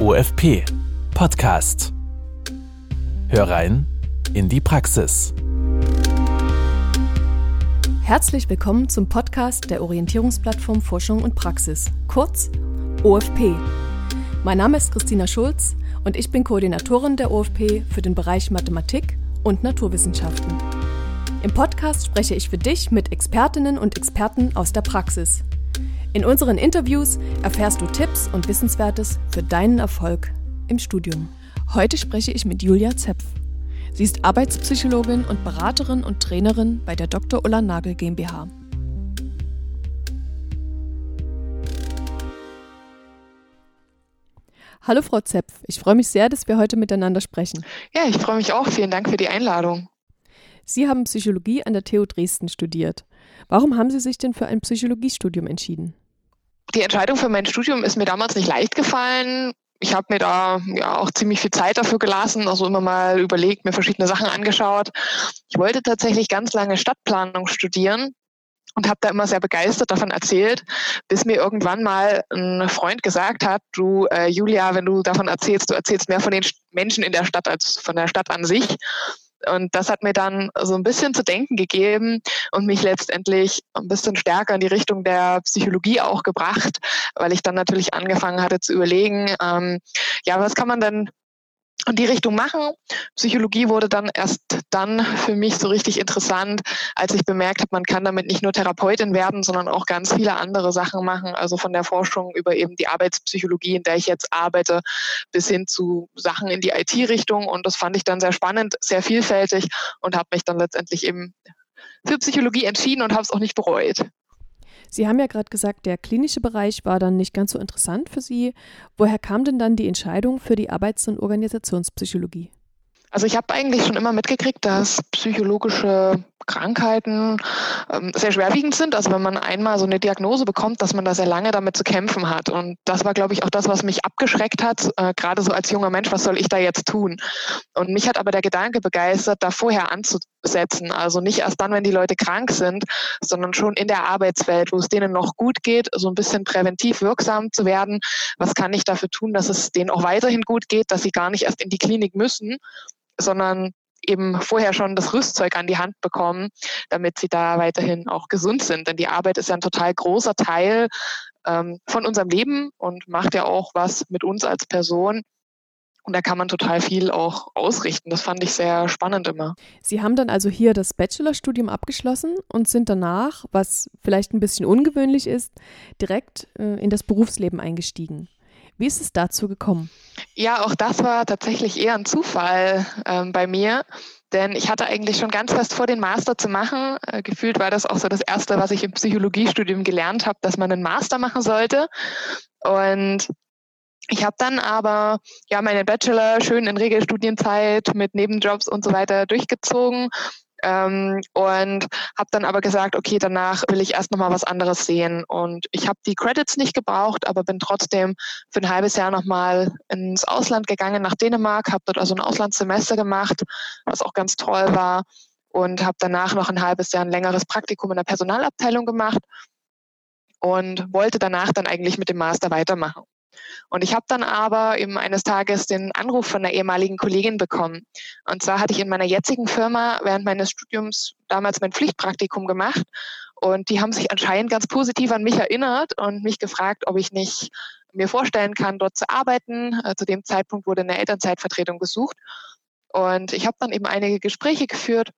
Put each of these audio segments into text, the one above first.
OFP Podcast. Hör rein in die Praxis. Herzlich willkommen zum Podcast der Orientierungsplattform Forschung und Praxis, kurz OFP. Mein Name ist Christina Schulz und ich bin Koordinatorin der OFP für den Bereich Mathematik und Naturwissenschaften. Im Podcast spreche ich für dich mit Expertinnen und Experten aus der Praxis. In unseren Interviews erfährst du Tipps und Wissenswertes für deinen Erfolg im Studium. Heute spreche ich mit Julia Zepf. Sie ist Arbeitspsychologin und Beraterin und Trainerin bei der Dr. Ulla Nagel GmbH. Hallo Frau Zepf, ich freue mich sehr, dass wir heute miteinander sprechen. Ja, ich freue mich auch. Vielen Dank für die Einladung. Sie haben Psychologie an der TU Dresden studiert. Warum haben Sie sich denn für ein Psychologiestudium entschieden? Die Entscheidung für mein Studium ist mir damals nicht leicht gefallen. Ich habe mir da ja auch ziemlich viel Zeit dafür gelassen, also immer mal überlegt, mir verschiedene Sachen angeschaut. Ich wollte tatsächlich ganz lange Stadtplanung studieren und habe da immer sehr begeistert davon erzählt, bis mir irgendwann mal ein Freund gesagt hat, du äh, Julia, wenn du davon erzählst, du erzählst mehr von den Menschen in der Stadt als von der Stadt an sich. Und das hat mir dann so ein bisschen zu denken gegeben und mich letztendlich ein bisschen stärker in die Richtung der Psychologie auch gebracht, weil ich dann natürlich angefangen hatte zu überlegen, ähm, ja, was kann man denn die Richtung machen. Psychologie wurde dann erst dann für mich so richtig interessant, als ich bemerkt habe, man kann damit nicht nur Therapeutin werden, sondern auch ganz viele andere Sachen machen. Also von der Forschung über eben die Arbeitspsychologie, in der ich jetzt arbeite, bis hin zu Sachen in die IT-Richtung. Und das fand ich dann sehr spannend, sehr vielfältig und habe mich dann letztendlich eben für Psychologie entschieden und habe es auch nicht bereut. Sie haben ja gerade gesagt, der klinische Bereich war dann nicht ganz so interessant für Sie. Woher kam denn dann die Entscheidung für die Arbeits- und Organisationspsychologie? Also ich habe eigentlich schon immer mitgekriegt, dass psychologische Krankheiten ähm, sehr schwerwiegend sind. Also wenn man einmal so eine Diagnose bekommt, dass man da sehr lange damit zu kämpfen hat. Und das war, glaube ich, auch das, was mich abgeschreckt hat, äh, gerade so als junger Mensch, was soll ich da jetzt tun? Und mich hat aber der Gedanke begeistert, da vorher anzusetzen. Also nicht erst dann, wenn die Leute krank sind, sondern schon in der Arbeitswelt, wo es denen noch gut geht, so ein bisschen präventiv wirksam zu werden. Was kann ich dafür tun, dass es denen auch weiterhin gut geht, dass sie gar nicht erst in die Klinik müssen? sondern eben vorher schon das Rüstzeug an die Hand bekommen, damit sie da weiterhin auch gesund sind. Denn die Arbeit ist ja ein total großer Teil ähm, von unserem Leben und macht ja auch was mit uns als Person. Und da kann man total viel auch ausrichten. Das fand ich sehr spannend immer. Sie haben dann also hier das Bachelorstudium abgeschlossen und sind danach, was vielleicht ein bisschen ungewöhnlich ist, direkt äh, in das Berufsleben eingestiegen. Wie ist es dazu gekommen? Ja, auch das war tatsächlich eher ein Zufall ähm, bei mir. Denn ich hatte eigentlich schon ganz fest vor, den Master zu machen. Äh, gefühlt war das auch so das Erste, was ich im Psychologiestudium gelernt habe, dass man einen Master machen sollte. Und ich habe dann aber ja meinen Bachelor schön in Regelstudienzeit mit Nebenjobs und so weiter durchgezogen ähm, und habe dann aber gesagt, okay, danach will ich erst nochmal was anderes sehen. Und ich habe die Credits nicht gebraucht, aber bin trotzdem für ein halbes Jahr nochmal ins Ausland gegangen, nach Dänemark, habe dort also ein Auslandssemester gemacht, was auch ganz toll war. Und habe danach noch ein halbes Jahr ein längeres Praktikum in der Personalabteilung gemacht und wollte danach dann eigentlich mit dem Master weitermachen. Und ich habe dann aber eben eines Tages den Anruf von einer ehemaligen Kollegin bekommen. Und zwar hatte ich in meiner jetzigen Firma während meines Studiums damals mein Pflichtpraktikum gemacht. Und die haben sich anscheinend ganz positiv an mich erinnert und mich gefragt, ob ich nicht mir vorstellen kann, dort zu arbeiten. Äh, zu dem Zeitpunkt wurde eine Elternzeitvertretung gesucht. Und ich habe dann eben einige Gespräche geführt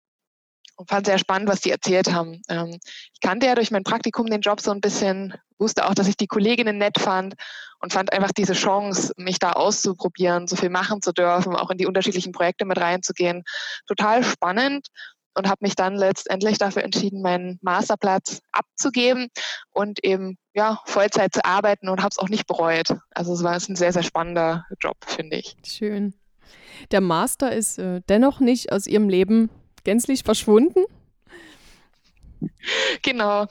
und fand sehr spannend, was die erzählt haben. Ähm, ich kannte ja durch mein Praktikum den Job so ein bisschen, wusste auch, dass ich die Kolleginnen nett fand und fand einfach diese Chance, mich da auszuprobieren, so viel machen zu dürfen, auch in die unterschiedlichen Projekte mit reinzugehen, total spannend und habe mich dann letztendlich dafür entschieden, meinen Masterplatz abzugeben und eben ja Vollzeit zu arbeiten und habe es auch nicht bereut. Also es war ein sehr sehr spannender Job, finde ich. Schön. Der Master ist äh, dennoch nicht aus Ihrem Leben gänzlich verschwunden? Genau.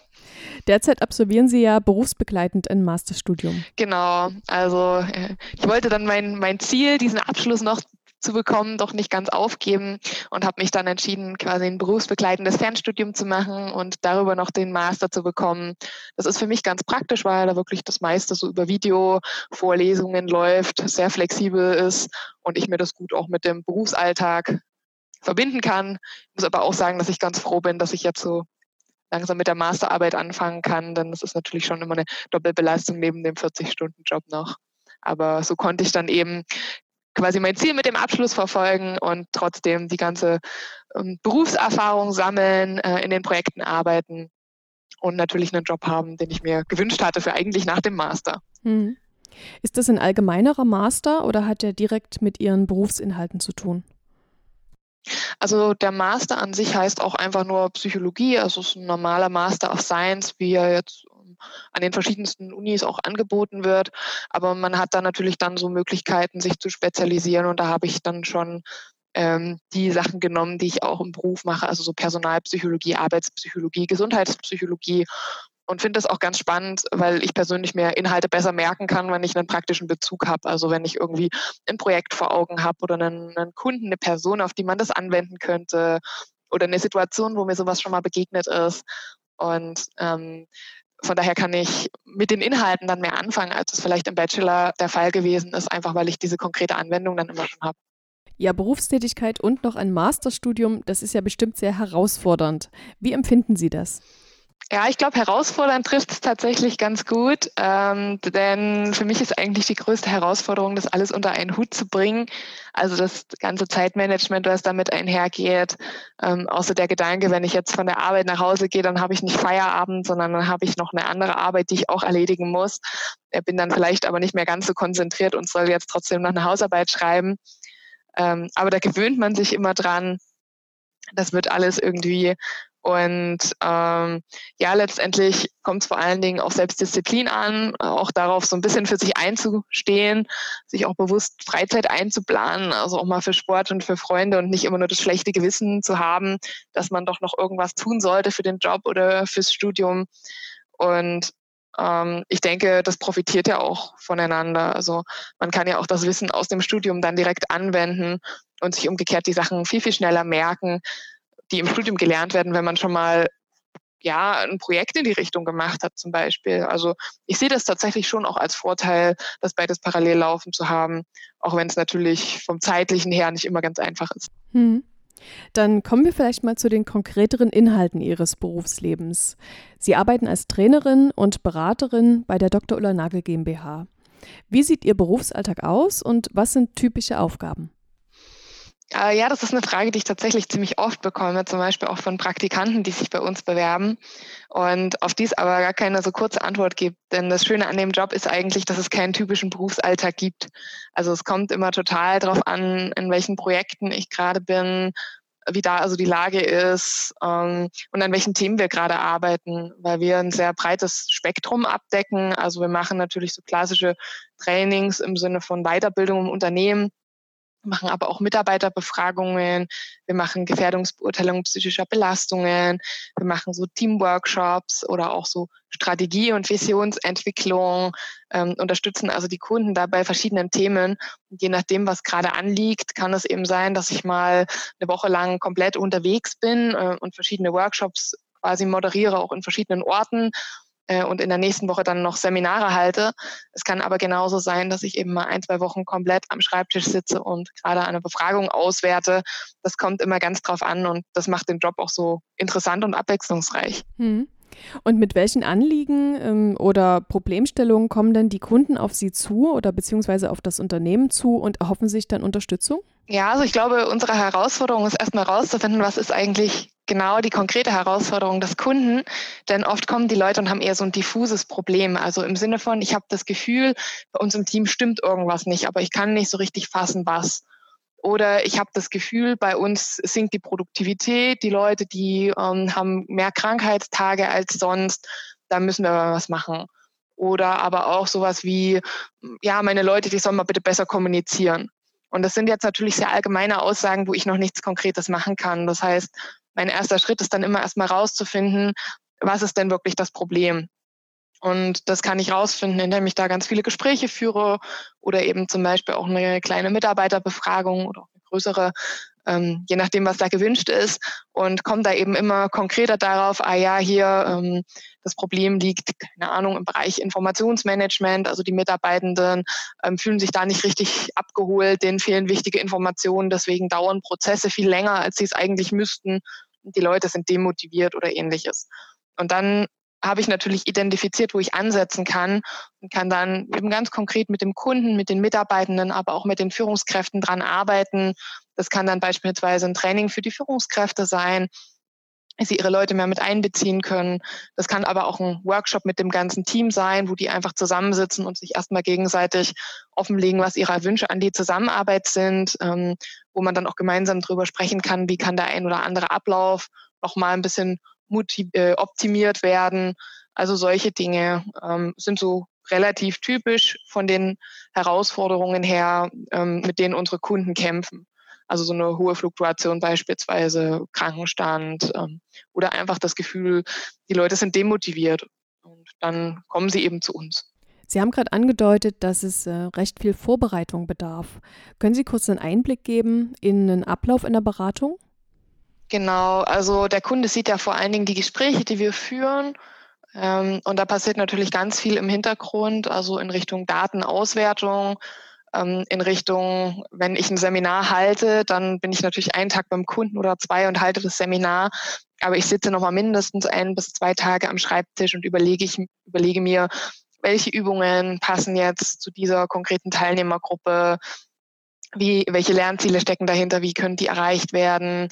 Derzeit absolvieren Sie ja berufsbegleitend ein Masterstudium. Genau. Also äh, ich wollte dann mein, mein Ziel, diesen Abschluss noch zu bekommen, doch nicht ganz aufgeben und habe mich dann entschieden, quasi ein berufsbegleitendes Fernstudium zu machen und darüber noch den Master zu bekommen. Das ist für mich ganz praktisch, weil da wirklich das meiste so über Video-Vorlesungen läuft, sehr flexibel ist und ich mir das gut auch mit dem Berufsalltag verbinden kann. Ich muss aber auch sagen, dass ich ganz froh bin, dass ich jetzt so langsam mit der Masterarbeit anfangen kann, denn das ist natürlich schon immer eine Doppelbelastung neben dem 40-Stunden-Job noch. Aber so konnte ich dann eben quasi mein Ziel mit dem Abschluss verfolgen und trotzdem die ganze ähm, Berufserfahrung sammeln, äh, in den Projekten arbeiten und natürlich einen Job haben, den ich mir gewünscht hatte für eigentlich nach dem Master. Hm. Ist das ein allgemeinerer Master oder hat der direkt mit Ihren Berufsinhalten zu tun? Also der Master an sich heißt auch einfach nur Psychologie, also es ist ein normaler Master of Science, wie er jetzt ähm, an den verschiedensten Unis auch angeboten wird. Aber man hat da natürlich dann so Möglichkeiten, sich zu spezialisieren. Und da habe ich dann schon ähm, die Sachen genommen, die ich auch im Beruf mache, also so Personalpsychologie, Arbeitspsychologie, Gesundheitspsychologie und finde das auch ganz spannend, weil ich persönlich mir Inhalte besser merken kann, wenn ich einen praktischen Bezug habe. Also wenn ich irgendwie ein Projekt vor Augen habe oder einen, einen, Kunden, eine Person, auf die man das anwenden könnte oder eine Situation, wo mir sowas schon mal begegnet ist. Und ähm, von daher kann ich mit den Inhalten dann mehr anfangen, als es vielleicht im Bachelor der Fall gewesen ist, einfach weil ich diese konkrete Anwendung dann immer schon habe. Ja, Berufstätigkeit und noch ein Masterstudium, das ist ja bestimmt sehr herausfordernd. Wie empfinden Sie das? Ja, ich glaube, herausfordernd trifft es tatsächlich ganz gut, ähm, denn für mich ist eigentlich die größte Herausforderung, das alles unter einen Hut zu bringen. Also das ganze Zeitmanagement, was damit einhergeht. Ähm, außer der Gedanke, wenn ich jetzt von der Arbeit nach Hause gehe, dann habe ich nicht Feierabend, sondern dann habe ich noch eine andere Arbeit, die ich auch erledigen muss. Bin dann vielleicht aber nicht mehr ganz so konzentriert und soll jetzt trotzdem noch eine Hausarbeit schreiben. Ähm, aber da gewöhnt man sich immer dran. Das wird alles irgendwie und ähm, ja, letztendlich kommt es vor allen Dingen auf Selbstdisziplin an, auch darauf so ein bisschen für sich einzustehen, sich auch bewusst Freizeit einzuplanen, also auch mal für Sport und für Freunde und nicht immer nur das schlechte Gewissen zu haben, dass man doch noch irgendwas tun sollte für den Job oder fürs Studium. Und ähm, ich denke, das profitiert ja auch voneinander. Also man kann ja auch das Wissen aus dem Studium dann direkt anwenden und sich umgekehrt die Sachen viel, viel schneller merken, die im Studium gelernt werden, wenn man schon mal ja, ein Projekt in die Richtung gemacht hat zum Beispiel. Also ich sehe das tatsächlich schon auch als Vorteil, das beides parallel laufen zu haben, auch wenn es natürlich vom zeitlichen her nicht immer ganz einfach ist. Hm. Dann kommen wir vielleicht mal zu den konkreteren Inhalten Ihres Berufslebens. Sie arbeiten als Trainerin und Beraterin bei der Dr. Ulla Nagel GmbH. Wie sieht Ihr Berufsalltag aus und was sind typische Aufgaben? Äh, ja, das ist eine Frage, die ich tatsächlich ziemlich oft bekomme, zum Beispiel auch von Praktikanten, die sich bei uns bewerben und auf die es aber gar keine so kurze Antwort gibt. Denn das Schöne an dem Job ist eigentlich, dass es keinen typischen Berufsalltag gibt. Also es kommt immer total darauf an, in welchen Projekten ich gerade bin, wie da also die Lage ist ähm, und an welchen Themen wir gerade arbeiten, weil wir ein sehr breites Spektrum abdecken. Also wir machen natürlich so klassische Trainings im Sinne von Weiterbildung im Unternehmen machen aber auch Mitarbeiterbefragungen, wir machen Gefährdungsbeurteilung psychischer Belastungen, wir machen so Teamworkshops oder auch so Strategie- und Visionsentwicklung, ähm, unterstützen also die Kunden dabei verschiedenen Themen. Und je nachdem, was gerade anliegt, kann es eben sein, dass ich mal eine Woche lang komplett unterwegs bin äh, und verschiedene Workshops quasi moderiere, auch in verschiedenen Orten äh, und in der nächsten Woche dann noch Seminare halte. Es kann aber genauso sein, dass ich eben mal ein, zwei Wochen komplett am Schreibtisch sitze und gerade eine Befragung auswerte. Das kommt immer ganz drauf an und das macht den Job auch so interessant und abwechslungsreich. Hm. Und mit welchen Anliegen ähm, oder Problemstellungen kommen denn die Kunden auf Sie zu oder beziehungsweise auf das Unternehmen zu und erhoffen sich dann Unterstützung? Ja, also ich glaube, unsere Herausforderung ist erstmal herauszufinden, was ist eigentlich genau die konkrete Herausforderung des Kunden. Denn oft kommen die Leute und haben eher so ein diffuses Problem. Also im Sinne von, ich habe das Gefühl, bei uns im Team stimmt irgendwas nicht, aber ich kann nicht so richtig fassen, was. Oder ich habe das Gefühl, bei uns sinkt die Produktivität, die Leute, die ähm, haben mehr Krankheitstage als sonst, da müssen wir was machen. Oder aber auch sowas wie, ja, meine Leute, die sollen mal bitte besser kommunizieren. Und das sind jetzt natürlich sehr allgemeine Aussagen, wo ich noch nichts Konkretes machen kann. Das heißt, mein erster Schritt ist dann immer erstmal rauszufinden, was ist denn wirklich das Problem? Und das kann ich rausfinden, indem ich da ganz viele Gespräche führe oder eben zum Beispiel auch eine kleine Mitarbeiterbefragung oder auch eine größere, ähm, je nachdem, was da gewünscht ist. Und komme da eben immer konkreter darauf, ah ja, hier ähm, das Problem liegt, keine Ahnung, im Bereich Informationsmanagement. Also die Mitarbeitenden ähm, fühlen sich da nicht richtig abgeholt, denen fehlen wichtige Informationen. Deswegen dauern Prozesse viel länger, als sie es eigentlich müssten. Die Leute sind demotiviert oder ähnliches. Und dann habe ich natürlich identifiziert, wo ich ansetzen kann und kann dann eben ganz konkret mit dem Kunden, mit den Mitarbeitenden, aber auch mit den Führungskräften dran arbeiten. Das kann dann beispielsweise ein Training für die Führungskräfte sein, sie ihre Leute mehr mit einbeziehen können. Das kann aber auch ein Workshop mit dem ganzen Team sein, wo die einfach zusammensitzen und sich erstmal gegenseitig offenlegen, was ihre Wünsche an die Zusammenarbeit sind, ähm, wo man dann auch gemeinsam drüber sprechen kann, wie kann der ein oder andere Ablauf noch mal ein bisschen optimiert werden. Also solche Dinge ähm, sind so relativ typisch von den Herausforderungen her, ähm, mit denen unsere Kunden kämpfen. Also so eine hohe Fluktuation beispielsweise, Krankenstand ähm, oder einfach das Gefühl, die Leute sind demotiviert und dann kommen sie eben zu uns. Sie haben gerade angedeutet, dass es äh, recht viel Vorbereitung bedarf. Können Sie kurz einen Einblick geben in den Ablauf in der Beratung? Genau, also der Kunde sieht ja vor allen Dingen die Gespräche, die wir führen. Ähm, und da passiert natürlich ganz viel im Hintergrund, also in Richtung Datenauswertung, ähm, in Richtung, wenn ich ein Seminar halte, dann bin ich natürlich einen Tag beim Kunden oder zwei und halte das Seminar. Aber ich sitze nochmal mindestens ein bis zwei Tage am Schreibtisch und überlege, ich, überlege mir, welche Übungen passen jetzt zu dieser konkreten Teilnehmergruppe, wie, welche Lernziele stecken dahinter, wie können die erreicht werden,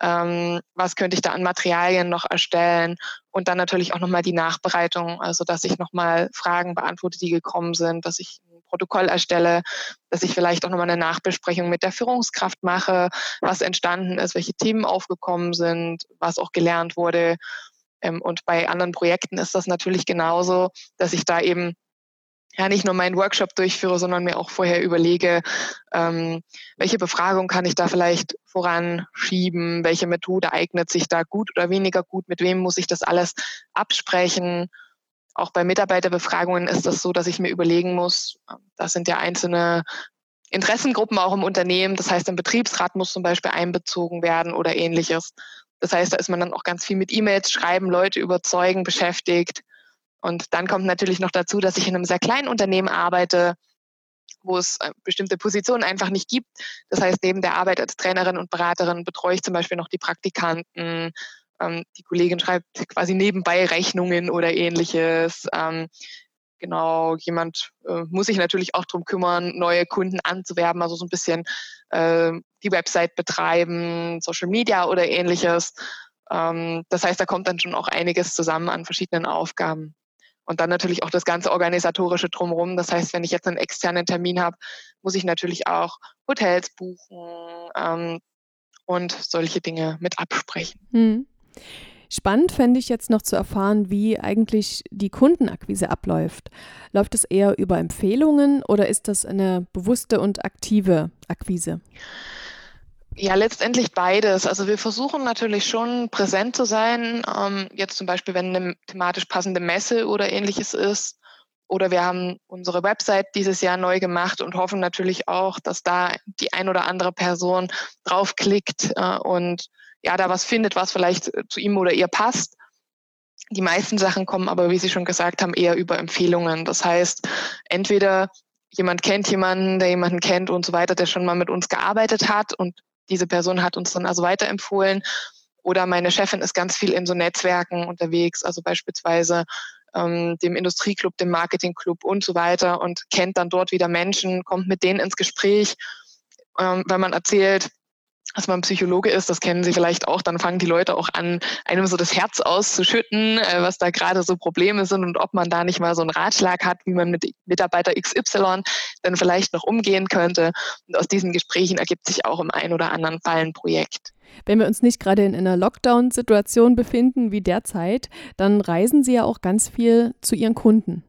ähm, was könnte ich da an Materialien noch erstellen? Und dann natürlich auch nochmal die Nachbereitung, also dass ich nochmal Fragen beantworte, die gekommen sind, dass ich ein Protokoll erstelle, dass ich vielleicht auch nochmal eine Nachbesprechung mit der Führungskraft mache, was entstanden ist, welche Themen aufgekommen sind, was auch gelernt wurde. Ähm, und bei anderen Projekten ist das natürlich genauso, dass ich da eben ja nicht nur meinen Workshop durchführe, sondern mir auch vorher überlege, ähm, welche Befragung kann ich da vielleicht voranschieben, welche Methode eignet sich da gut oder weniger gut, mit wem muss ich das alles absprechen. Auch bei Mitarbeiterbefragungen ist das so, dass ich mir überlegen muss, das sind ja einzelne Interessengruppen auch im Unternehmen. Das heißt, ein Betriebsrat muss zum Beispiel einbezogen werden oder ähnliches. Das heißt, da ist man dann auch ganz viel mit E-Mails schreiben, Leute überzeugen beschäftigt. Und dann kommt natürlich noch dazu, dass ich in einem sehr kleinen Unternehmen arbeite, wo es äh, bestimmte Positionen einfach nicht gibt. Das heißt, neben der Arbeit als Trainerin und Beraterin betreue ich zum Beispiel noch die Praktikanten. Ähm, die Kollegin schreibt quasi nebenbei Rechnungen oder ähnliches. Ähm, genau, jemand äh, muss sich natürlich auch darum kümmern, neue Kunden anzuwerben, also so ein bisschen äh, die Website betreiben, Social Media oder ähnliches. Ähm, das heißt, da kommt dann schon auch einiges zusammen an verschiedenen Aufgaben. Und dann natürlich auch das ganze organisatorische drumherum. Das heißt, wenn ich jetzt einen externen Termin habe, muss ich natürlich auch Hotels buchen ähm, und solche Dinge mit absprechen. Hm. Spannend fände ich jetzt noch zu erfahren, wie eigentlich die Kundenakquise abläuft. Läuft es eher über Empfehlungen oder ist das eine bewusste und aktive Akquise? Letztendlich beides. Also wir versuchen natürlich schon präsent zu sein. Ähm, jetzt zum Beispiel, wenn eine thematisch passende Messe oder ähnliches ist. Oder wir haben unsere Website dieses Jahr neu gemacht und hoffen natürlich auch, dass da die ein oder andere Person draufklickt äh, und ja, da was findet, was vielleicht zu ihm oder ihr passt. Die meisten Sachen kommen aber, wie Sie schon gesagt haben, eher über Empfehlungen. Das heißt, entweder jemand kennt jemanden, der jemanden kennt und so weiter, der schon mal mit uns gearbeitet hat und diese Person hat uns dann also weiterempfohlen. Oder meine Chefin ist ganz viel in so Netzwerken unterwegs, also beispielsweise ähm, dem Industrieclub, dem Marketingclub und so weiter und kennt dann dort wieder Menschen, kommt mit denen ins Gespräch, ähm, wenn man erzählt, dass man Psychologe ist, das kennen Sie vielleicht auch, dann fangen die Leute auch an, einem so das Herz auszuschütten, äh, was da gerade so Probleme sind und ob man da nicht mal so einen Ratschlag hat, wie man mit Mitarbeiter XY dann vielleicht noch umgehen könnte. Und aus diesen Gesprächen ergibt sich auch im einen oder anderen Fall ein Projekt. Wenn wir uns nicht gerade in einer Lockdown-Situation befinden wie derzeit, dann reisen Sie ja auch ganz viel zu Ihren Kunden.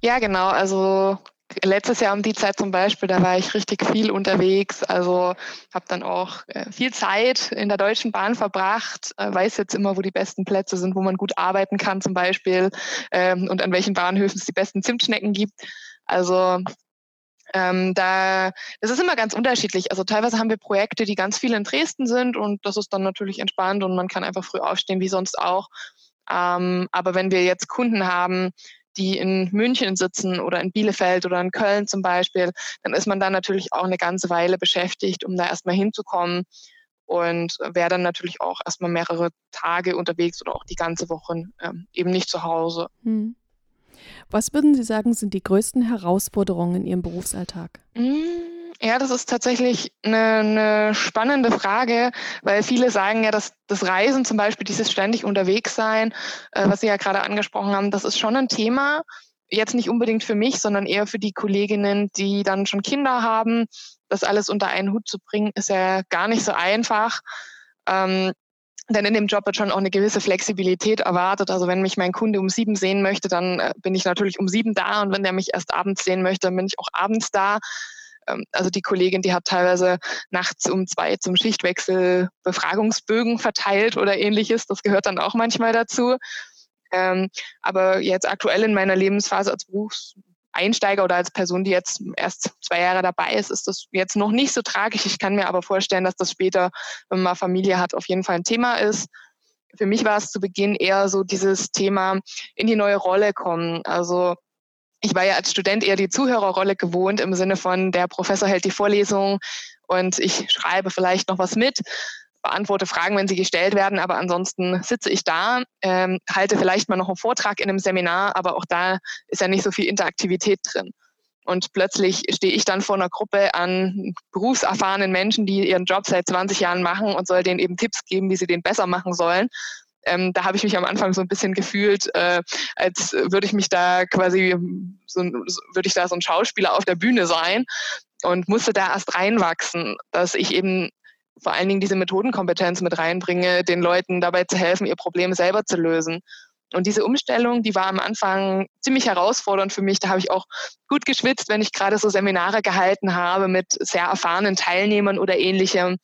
Ja, genau. Also letztes Jahr um die Zeit zum Beispiel, da war ich richtig viel unterwegs. Also habe dann auch äh, viel Zeit in der Deutschen Bahn verbracht, äh, weiß jetzt immer, wo die besten Plätze sind, wo man gut arbeiten kann zum Beispiel ähm, und an welchen Bahnhöfen es die besten Zimtschnecken gibt. Also ähm, da, das ist immer ganz unterschiedlich. Also teilweise haben wir Projekte, die ganz viel in Dresden sind und das ist dann natürlich entspannt und man kann einfach früh aufstehen, wie sonst auch. Ähm, aber wenn wir jetzt Kunden haben, die in München sitzen oder in Bielefeld oder in Köln zum Beispiel, dann ist man da natürlich auch eine ganze Weile beschäftigt, um da erstmal hinzukommen und wäre dann natürlich auch erstmal mehrere Tage unterwegs oder auch die ganze Woche ähm, eben nicht zu Hause. Hm. Was würden Sie sagen, sind die größten Herausforderungen in Ihrem Berufsalltag? Hm. Ja, das ist tatsächlich eine, eine, spannende Frage, weil viele sagen ja, dass das Reisen zum Beispiel, dieses ständig unterwegs sein, äh, was Sie ja gerade angesprochen haben, das ist schon ein Thema. Jetzt nicht unbedingt für mich, sondern eher für die Kolleginnen, die dann schon Kinder haben. Das alles unter einen Hut zu bringen, ist ja gar nicht so einfach. Ähm, denn in dem Job wird schon auch eine gewisse Flexibilität erwartet. Also wenn mich mein Kunde um sieben sehen möchte, dann äh, bin ich natürlich um sieben da. Und wenn der mich erst abends sehen möchte, dann bin ich auch abends da. Ähm, also die Kollegin, die hat teilweise nachts um zwei zum Schichtwechsel Befragungsbögen verteilt oder ähnliches. Das gehört dann auch manchmal dazu. Ähm, aber jetzt aktuell in meiner Lebensphase als Berufseinsteiger oder als Person, die jetzt erst zwei Jahre dabei ist, ist das jetzt noch nicht so tragisch. Ich kann mir aber vorstellen, dass das später, wenn man Familie hat, auf jeden Fall ein Thema ist. Für mich war es zu Beginn eher so dieses Thema in die neue Rolle kommen. Also ich war ja als Student eher die Zuhörerrolle gewohnt im Sinne von, der Professor hält die Vorlesung und ich schreibe vielleicht noch was mit, beantworte Fragen, wenn sie gestellt werden, aber ansonsten sitze ich da, ähm, halte vielleicht mal noch einen Vortrag in einem Seminar, aber auch da ist ja nicht so viel Interaktivität drin. Und plötzlich stehe ich dann vor einer Gruppe an berufserfahrenen Menschen, die ihren Job seit 20 Jahren machen und soll denen eben Tipps geben, wie sie den besser machen sollen. Ähm, da habe ich mich am Anfang so ein bisschen gefühlt, äh, als würde ich mich da quasi, so, würde ich da so ein Schauspieler auf der Bühne sein und musste da erst reinwachsen, dass ich eben vor allen Dingen diese Methodenkompetenz mit reinbringe, den Leuten dabei zu helfen, ihr Problem selber zu lösen. Und diese Umstellung, die war am Anfang ziemlich herausfordernd für mich. Da habe ich auch gut geschwitzt, wenn ich gerade so Seminare gehalten habe mit sehr erfahrenen Teilnehmern oder ähnlichem.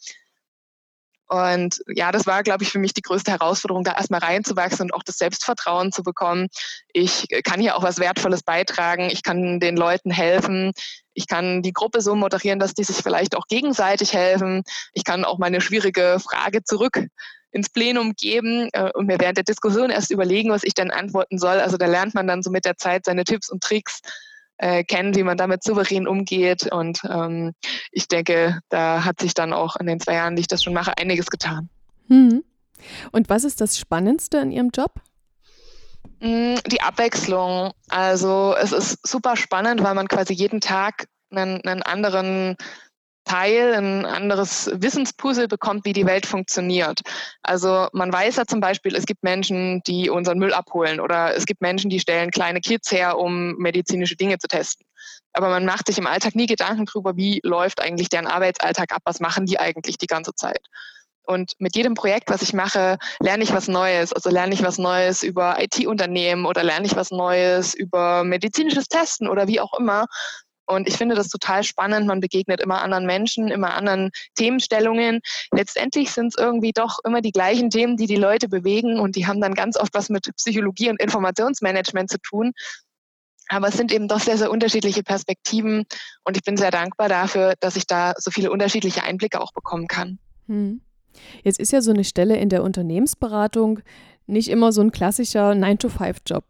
Und ja, das war, glaube ich, für mich die größte Herausforderung, da erstmal reinzuwachsen und auch das Selbstvertrauen zu bekommen. Ich kann hier auch was Wertvolles beitragen. Ich kann den Leuten helfen. Ich kann die Gruppe so moderieren, dass die sich vielleicht auch gegenseitig helfen. Ich kann auch meine schwierige Frage zurück ins Plenum geben äh, und mir während der Diskussion erst überlegen, was ich dann antworten soll. Also da lernt man dann so mit der Zeit seine Tipps und Tricks äh, kennen, wie man damit souverän umgeht. Und ähm, ich denke, da hat sich dann auch in den zwei Jahren, die ich das schon mache, einiges getan. Hm. Und was ist das Spannendste in Ihrem Job? Mm, die Abwechslung. Also es ist super spannend, weil man quasi jeden Tag einen, einen anderen Teil, ein anderes Wissenspuzzle bekommt, wie die Welt funktioniert. Also man weiß ja zum Beispiel, es gibt Menschen, die unseren Müll abholen oder es gibt Menschen, die stellen kleine Kits her, um medizinische Dinge zu testen. Aber man macht sich im Alltag nie Gedanken darüber, wie läuft eigentlich deren Arbeitsalltag ab, was machen die eigentlich die ganze Zeit. Und mit jedem Projekt, was ich mache, lerne ich was Neues. Also lerne ich was Neues über IT-Unternehmen oder lerne ich was Neues über medizinisches Testen oder wie auch immer. Und ich finde das total spannend. Man begegnet immer anderen Menschen, immer anderen Themenstellungen. Letztendlich sind es irgendwie doch immer die gleichen Themen, die die Leute bewegen und die haben dann ganz oft was mit Psychologie und Informationsmanagement zu tun. Aber es sind eben doch sehr, sehr unterschiedliche Perspektiven und ich bin sehr dankbar dafür, dass ich da so viele unterschiedliche Einblicke auch bekommen kann. Hm. Jetzt ist ja so eine Stelle in der Unternehmensberatung nicht immer so ein klassischer 9-to-5-Job.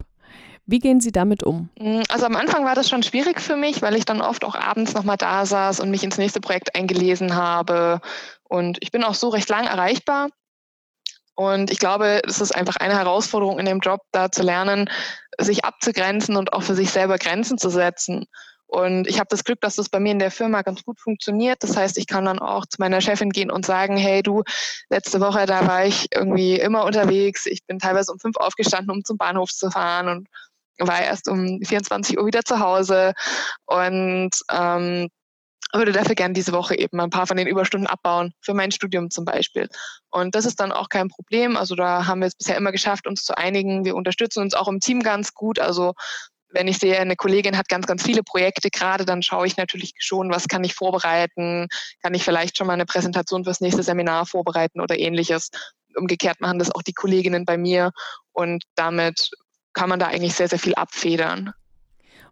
Wie gehen Sie damit um? Mm, also am Anfang war das schon schwierig für mich, weil ich dann oft auch abends nochmal da saß und mich ins nächste Projekt eingelesen habe. Und ich bin auch so recht lang erreichbar. Und ich glaube, es ist einfach eine Herausforderung in dem Job, da zu lernen, sich abzugrenzen und auch für sich selber Grenzen zu setzen. Und ich habe das Glück, dass das bei mir in der Firma ganz gut funktioniert. Das heißt, ich kann dann auch zu meiner Chefin gehen und sagen, hey du, letzte Woche, da war ich irgendwie immer unterwegs. Ich bin teilweise um fünf aufgestanden, um zum Bahnhof zu fahren und war erst um 24 Uhr wieder zu Hause und ähm, würde dafür gerne diese Woche eben ein paar von den Überstunden abbauen, für mein Studium zum Beispiel. Und das ist dann auch kein Problem. Also da haben wir es bisher immer geschafft, uns zu einigen. Wir unterstützen uns auch im Team ganz gut. Also wenn ich sehe, eine Kollegin hat ganz, ganz viele Projekte gerade, dann schaue ich natürlich schon, was kann ich vorbereiten? Kann ich vielleicht schon mal eine Präsentation fürs nächste Seminar vorbereiten oder ähnliches? Umgekehrt machen das auch die Kolleginnen bei mir und damit kann man da eigentlich sehr, sehr viel abfedern.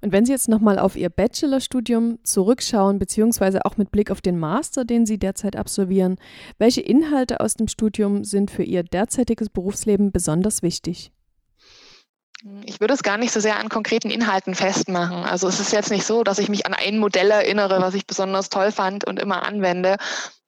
Und wenn Sie jetzt nochmal auf Ihr Bachelorstudium zurückschauen, beziehungsweise auch mit Blick auf den Master, den Sie derzeit absolvieren, welche Inhalte aus dem Studium sind für Ihr derzeitiges Berufsleben besonders wichtig? Ich würde es gar nicht so sehr an konkreten Inhalten festmachen. Also es ist jetzt nicht so, dass ich mich an ein Modell erinnere, was ich besonders toll fand und immer anwende,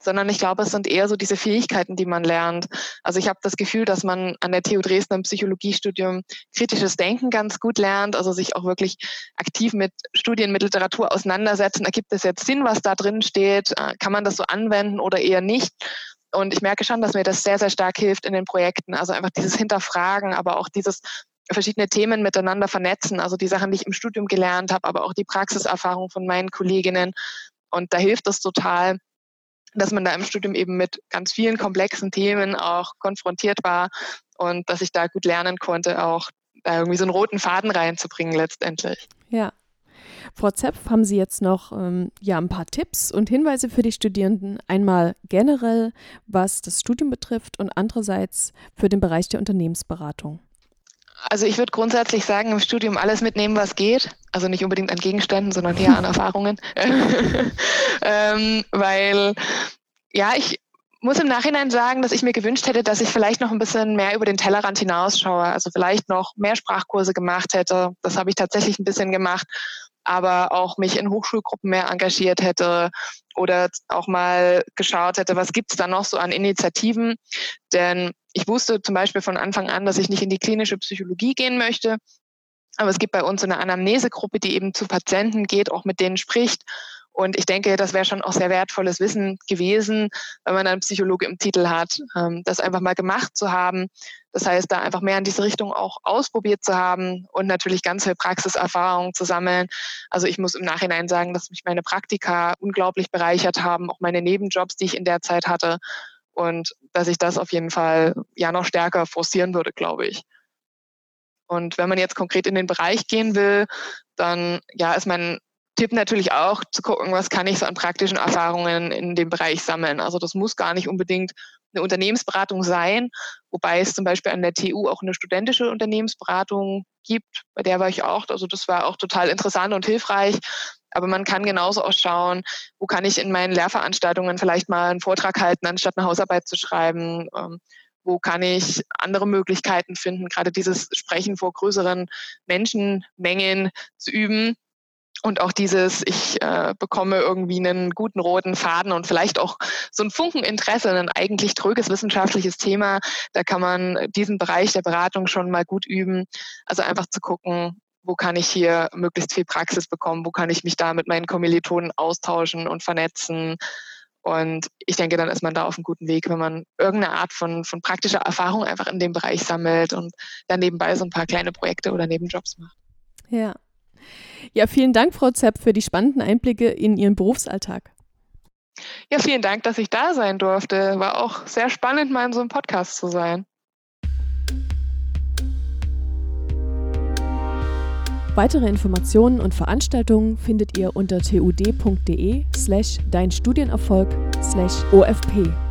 sondern ich glaube, es sind eher so diese Fähigkeiten, die man lernt. Also ich habe das Gefühl, dass man an der TU Dresden im Psychologiestudium kritisches Denken ganz gut lernt, also sich auch wirklich aktiv mit Studien, mit Literatur auseinandersetzen. Ergibt es jetzt Sinn, was da drin steht? Äh, kann man das so anwenden oder eher nicht? Und ich merke schon, dass mir das sehr, sehr stark hilft in den Projekten. Also einfach dieses Hinterfragen, aber auch dieses verschiedene Themen miteinander vernetzen. Also die Sachen, die ich im Studium gelernt habe, aber auch die Praxiserfahrung von meinen Kolleginnen. Und da hilft es total, dass man da im Studium eben mit ganz vielen komplexen Themen auch konfrontiert war und dass ich da gut lernen konnte, auch da irgendwie so einen roten Faden reinzubringen letztendlich. Ja. Frau Zepf, haben Sie jetzt noch ähm, ja, ein paar Tipps und Hinweise für die Studierenden? Einmal generell, was das Studium betrifft und andererseits für den Bereich der Unternehmensberatung. Also ich würde grundsätzlich sagen, im Studium alles mitnehmen, was geht. Also nicht unbedingt an Gegenständen, sondern eher an Erfahrungen. ähm, weil, ja, ich muss im Nachhinein sagen, dass ich mir gewünscht hätte, dass ich vielleicht noch ein bisschen mehr über den Tellerrand hinausschaue. Also vielleicht noch mehr Sprachkurse gemacht hätte. Das habe ich tatsächlich ein bisschen gemacht aber auch mich in Hochschulgruppen mehr engagiert hätte oder auch mal geschaut hätte, was gibt es da noch so an Initiativen. Denn ich wusste zum Beispiel von Anfang an, dass ich nicht in die klinische Psychologie gehen möchte. Aber es gibt bei uns eine Anamnesegruppe, die eben zu Patienten geht, auch mit denen spricht und ich denke, das wäre schon auch sehr wertvolles Wissen gewesen, wenn man einen Psychologe im Titel hat, ähm, das einfach mal gemacht zu haben. Das heißt, da einfach mehr in diese Richtung auch ausprobiert zu haben und natürlich ganz viel Praxiserfahrung zu sammeln. Also ich muss im Nachhinein sagen, dass mich meine Praktika unglaublich bereichert haben, auch meine Nebenjobs, die ich in der Zeit hatte. Und dass ich das auf jeden Fall ja noch stärker forcieren würde, glaube ich. Und wenn man jetzt konkret in den Bereich gehen will, dann ja, ist mein Tipp natürlich auch zu gucken, was kann ich so an praktischen Erfahrungen in dem Bereich sammeln. Also das muss gar nicht unbedingt eine Unternehmensberatung sein, wobei es zum Beispiel an der TU auch eine studentische Unternehmensberatung gibt. Bei der war ich auch. Also das war auch total interessant und hilfreich. Aber man kann genauso auch schauen, wo kann ich in meinen Lehrveranstaltungen vielleicht mal einen Vortrag halten, anstatt eine Hausarbeit zu schreiben. Ähm, wo kann ich andere Möglichkeiten finden, gerade dieses Sprechen vor größeren Menschenmengen zu üben und auch dieses, ich äh, bekomme irgendwie einen guten roten Faden und vielleicht auch so ein Funkeninteresse, ein eigentlich tröges wissenschaftliches Thema, da kann man diesen Bereich der Beratung schon mal gut üben. Also einfach zu gucken, wo kann ich hier möglichst viel Praxis bekommen, wo kann ich mich da mit meinen Kommilitonen austauschen und vernetzen. Und ich denke, dann ist man da auf einem guten Weg, wenn man irgendeine Art von, von praktischer Erfahrung einfach in dem Bereich sammelt und dann nebenbei so ein paar kleine Projekte oder Nebenjobs macht. Ja, ja, vielen Dank, Frau Zepp, für die spannenden Einblicke in Ihren Berufsalltag. Ja, vielen Dank, dass ich da sein durfte. War auch sehr spannend, mal in so einem Podcast zu sein. Weitere Informationen und Veranstaltungen findet ihr unter tud.de slash dein Studienerfolg slash OFP.